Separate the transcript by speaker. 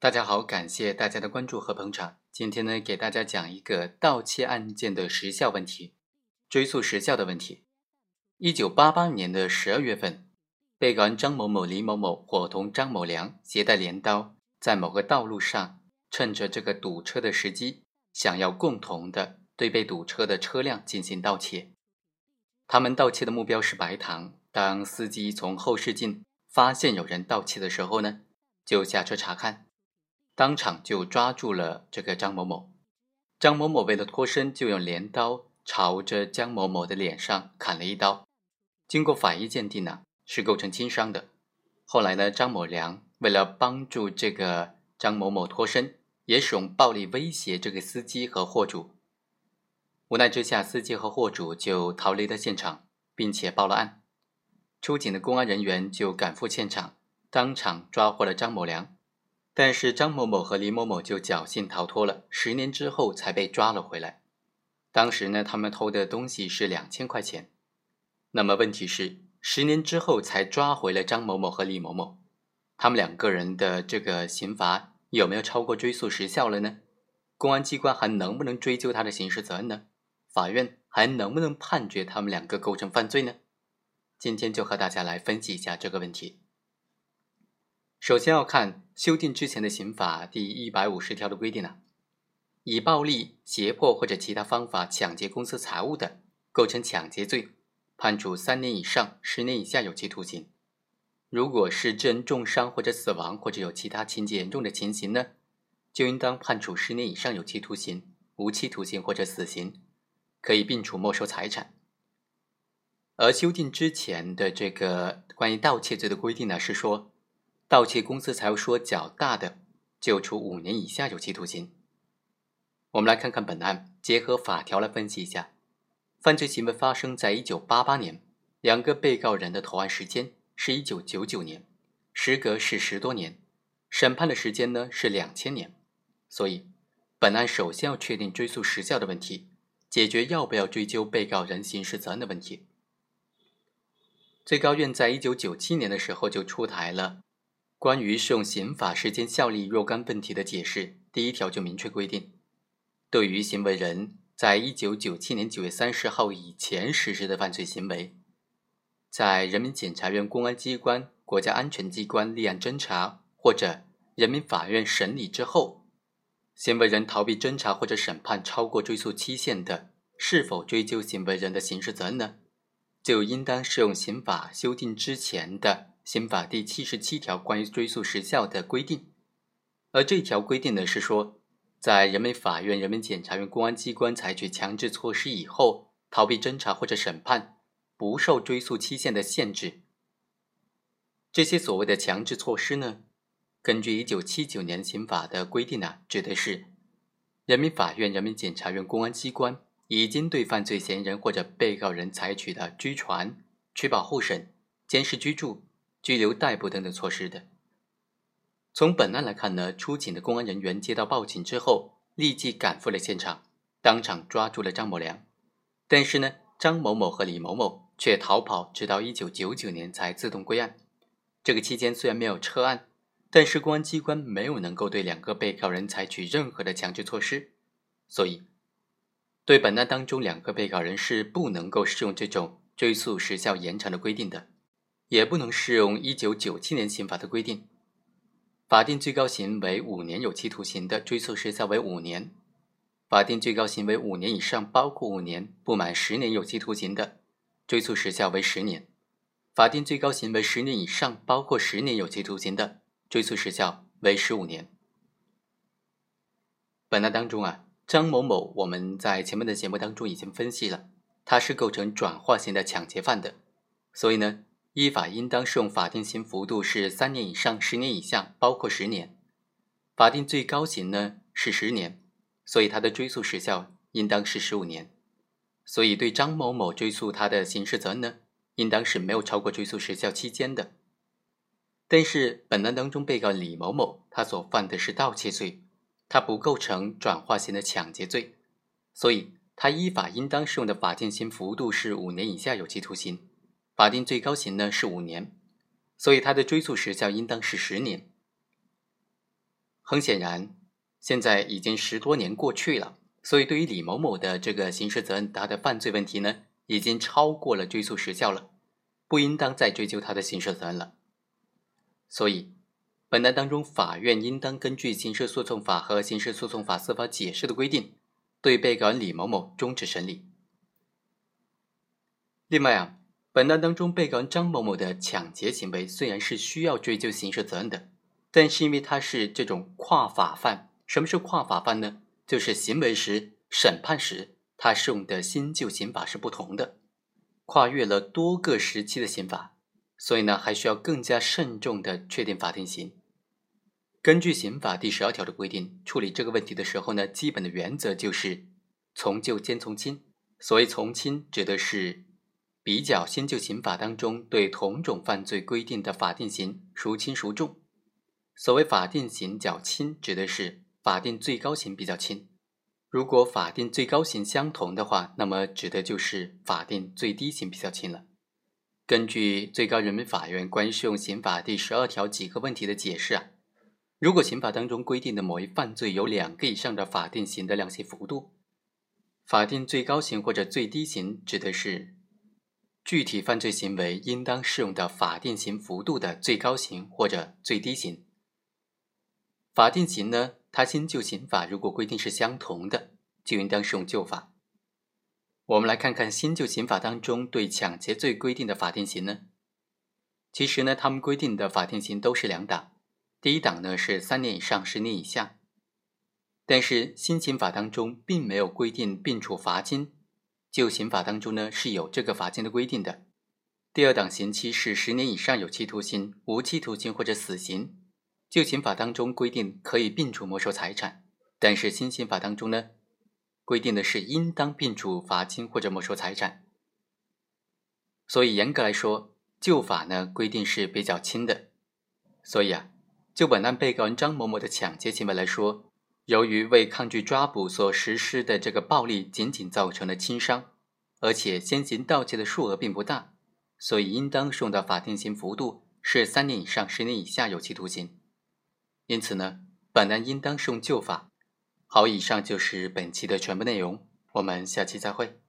Speaker 1: 大家好，感谢大家的关注和捧场。今天呢，给大家讲一个盗窃案件的时效问题，追诉时效的问题。一九八八年的十二月份，被告人张某某、李某某伙同张某良携带镰刀，在某个道路上，趁着这个堵车的时机，想要共同的对被堵车的车辆进行盗窃。他们盗窃的目标是白糖。当司机从后视镜发现有人盗窃的时候呢，就下车查看。当场就抓住了这个张某某，张某某为了脱身，就用镰刀朝着江某某的脸上砍了一刀。经过法医鉴定呢，是构成轻伤的。后来呢，张某良为了帮助这个张某某脱身，也使用暴力威胁这个司机和货主。无奈之下，司机和货主就逃离了现场，并且报了案。出警的公安人员就赶赴现场，当场抓获了张某良。但是张某某和李某某就侥幸逃脱了，十年之后才被抓了回来。当时呢，他们偷的东西是两千块钱。那么问题是，十年之后才抓回了张某某和李某某，他们两个人的这个刑罚有没有超过追诉时效了呢？公安机关还能不能追究他的刑事责任呢？法院还能不能判决他们两个构成犯罪呢？今天就和大家来分析一下这个问题。首先要看修订之前的刑法第一百五十条的规定呢，以暴力、胁迫或者其他方法抢劫公司财物的，构成抢劫罪，判处三年以上十年以下有期徒刑；如果是致人重伤或者死亡，或者有其他情节严重的情形呢，就应当判处十年以上有期徒刑、无期徒刑或者死刑，可以并处没收财产。而修订之前的这个关于盗窃罪的规定呢，是说。盗窃公司财物数额较大的，就处五年以下有期徒刑。我们来看看本案，结合法条来分析一下。犯罪行为发生在一九八八年，两个被告人的投案时间是一九九九年，时隔是十多年，审判的时间呢是两千年。所以，本案首先要确定追诉时效的问题，解决要不要追究被告人刑事责任的问题。最高院在一九九七年的时候就出台了。关于适用刑法时间效力若干问题的解释，第一条就明确规定，对于行为人在一九九七年九月三十号以前实施的犯罪行为，在人民检察院公安机关、国家安全机关立案侦查或者人民法院审理之后，行为人逃避侦查或者审判超过追诉期限的，是否追究行为人的刑事责任呢？就应当适用刑法修订之前的。刑法第七十七条关于追诉时效的规定，而这条规定呢是说，在人民法院、人民检察院、公安机关采取强制措施以后，逃避侦查或者审判，不受追诉期限的限制。这些所谓的强制措施呢，根据一九七九年刑法的规定呢，指的是人民法院、人民检察院、公安机关已经对犯罪嫌疑人或者被告人采取的拘传、取保候审、监视居住。拘留、逮捕等等措施的。从本案来看呢，出警的公安人员接到报警之后，立即赶赴了现场，当场抓住了张某良。但是呢，张某某和李某某却逃跑，直到一九九九年才自动归案。这个期间虽然没有撤案，但是公安机关没有能够对两个被告人采取任何的强制措施，所以对本案当中两个被告人是不能够适用这种追诉时效延长的规定的。也不能适用一九九七年刑法的规定，法定最高刑为五年有期徒刑的追诉时效为五年；法定最高刑为五年以上，包括五年不满十年有期徒刑的，追诉时效为十年；法定最高刑为十年以上，包括十年有期徒刑的，追诉时效为十五年。本案当中啊，张某某我们在前面的节目当中已经分析了，他是构成转化型的抢劫犯的，所以呢。依法应当适用法定刑幅度是三年以上十年以下，包括十年。法定最高刑呢是十年，所以他的追诉时效应当是十五年。所以对张某某追诉他的刑事责任呢，应当是没有超过追诉时效期间的。但是本案当中被告李某某他所犯的是盗窃罪，他不构成转化型的抢劫罪，所以他依法应当适用的法定刑幅度是五年以下有期徒刑。法定最高刑呢是五年，所以他的追诉时效应当是十年。很显然，现在已经十多年过去了，所以对于李某某的这个刑事责任，他的犯罪问题呢，已经超过了追诉时效了，不应当再追究他的刑事责任了。所以，本案当中，法院应当根据刑事诉讼法和刑事诉讼法司法解释的规定，对被告人李某某终止审理。另外啊，本案当中，被告人张某某的抢劫行为虽然是需要追究刑事责任的。但是因为他是这种跨法犯，什么是跨法犯呢？就是行为时、审判时，他适用的新旧刑法是不同的，跨越了多个时期的刑法，所以呢，还需要更加慎重的确定法定刑。根据刑法第十二条的规定，处理这个问题的时候呢，基本的原则就是从旧兼从轻。所谓从轻，指的是比较新旧刑法当中对同种犯罪规定的法定刑孰轻孰重。所谓法定刑较轻，指的是法定最高刑比较轻。如果法定最高刑相同的话，那么指的就是法定最低刑比较轻了。根据最高人民法院关于适用刑法第十二条几个问题的解释啊，如果刑法当中规定的某一犯罪有两个以上的法定刑的量刑幅度，法定最高刑或者最低刑指的是具体犯罪行为应当适用的法定刑幅度的最高刑或者最低刑。法定刑呢？它新旧刑法如果规定是相同的，就应当适用旧法。我们来看看新旧刑法当中对抢劫罪规定的法定刑呢？其实呢，他们规定的法定刑都是两档，第一档呢是三年以上十年以下。但是新刑法当中并没有规定并处罚金，旧刑法当中呢是有这个罚金的规定的。第二档刑期是十年以上有期徒刑、无期徒刑或者死刑。旧刑法当中规定可以并处没收财产，但是新刑法当中呢，规定的是应当并处罚金或者没收财产。所以严格来说，旧法呢规定是比较轻的。所以啊，就本案被告人张某某的抢劫行为来说，由于为抗拒抓捕所实施的这个暴力仅仅造成了轻伤，而且先行盗窃的数额并不大，所以应当适用的法定刑幅度是三年以上十年以下有期徒刑。因此呢，本案应当适用旧法。好，以上就是本期的全部内容，我们下期再会。